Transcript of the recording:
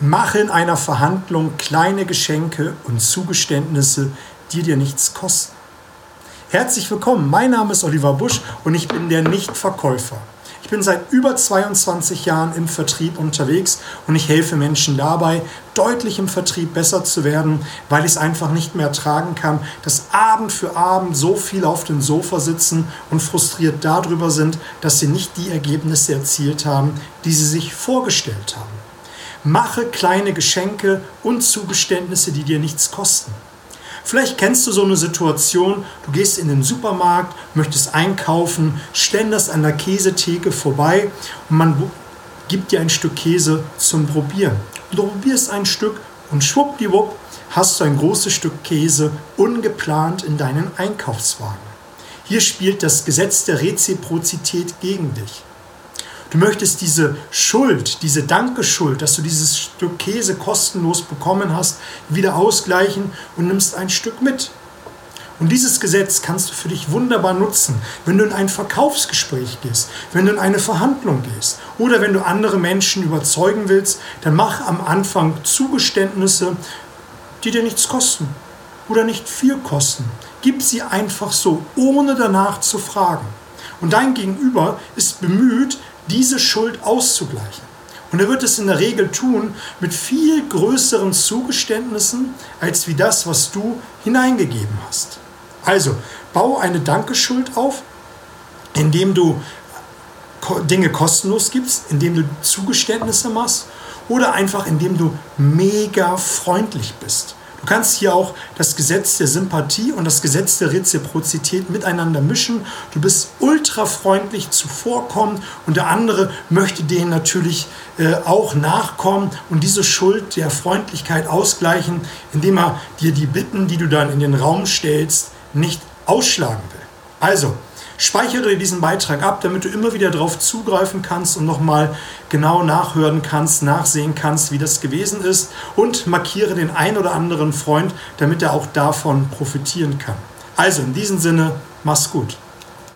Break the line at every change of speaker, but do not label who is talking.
Mache in einer Verhandlung kleine Geschenke und Zugeständnisse, die dir nichts kosten. Herzlich willkommen, mein Name ist Oliver Busch und ich bin der Nichtverkäufer. Ich bin seit über 22 Jahren im Vertrieb unterwegs und ich helfe Menschen dabei, deutlich im Vertrieb besser zu werden, weil ich es einfach nicht mehr tragen kann, dass Abend für Abend so viel auf dem Sofa sitzen und frustriert darüber sind, dass sie nicht die Ergebnisse erzielt haben, die sie sich vorgestellt haben. Mache kleine Geschenke und Zugeständnisse, die dir nichts kosten. Vielleicht kennst du so eine Situation, du gehst in den Supermarkt, möchtest einkaufen, ständerst an der Käsetheke vorbei und man gibt dir ein Stück Käse zum Probieren. Du probierst ein Stück und schwuppdiwupp hast du ein großes Stück Käse ungeplant in deinen Einkaufswagen. Hier spielt das Gesetz der Reziprozität gegen dich. Du möchtest diese Schuld, diese Dankeschuld, dass du dieses Stück Käse kostenlos bekommen hast, wieder ausgleichen und nimmst ein Stück mit. Und dieses Gesetz kannst du für dich wunderbar nutzen, wenn du in ein Verkaufsgespräch gehst, wenn du in eine Verhandlung gehst oder wenn du andere Menschen überzeugen willst, dann mach am Anfang Zugeständnisse, die dir nichts kosten oder nicht viel kosten. Gib sie einfach so, ohne danach zu fragen. Und dein Gegenüber ist bemüht, diese Schuld auszugleichen. Und er wird es in der Regel tun mit viel größeren Zugeständnissen als wie das, was du hineingegeben hast. Also, bau eine Dankeschuld auf, indem du Dinge kostenlos gibst, indem du Zugeständnisse machst oder einfach indem du mega freundlich bist. Du kannst hier auch das Gesetz der Sympathie und das Gesetz der Reziprozität miteinander mischen. Du bist ultra freundlich zuvorkommend und der andere möchte denen natürlich äh, auch nachkommen und diese Schuld der Freundlichkeit ausgleichen, indem er dir die Bitten, die du dann in den Raum stellst, nicht ausschlagen will. Also, Speichere diesen Beitrag ab, damit du immer wieder darauf zugreifen kannst und nochmal genau nachhören kannst, nachsehen kannst, wie das gewesen ist und markiere den ein oder anderen Freund, damit er auch davon profitieren kann. Also in diesem Sinne, mach's gut.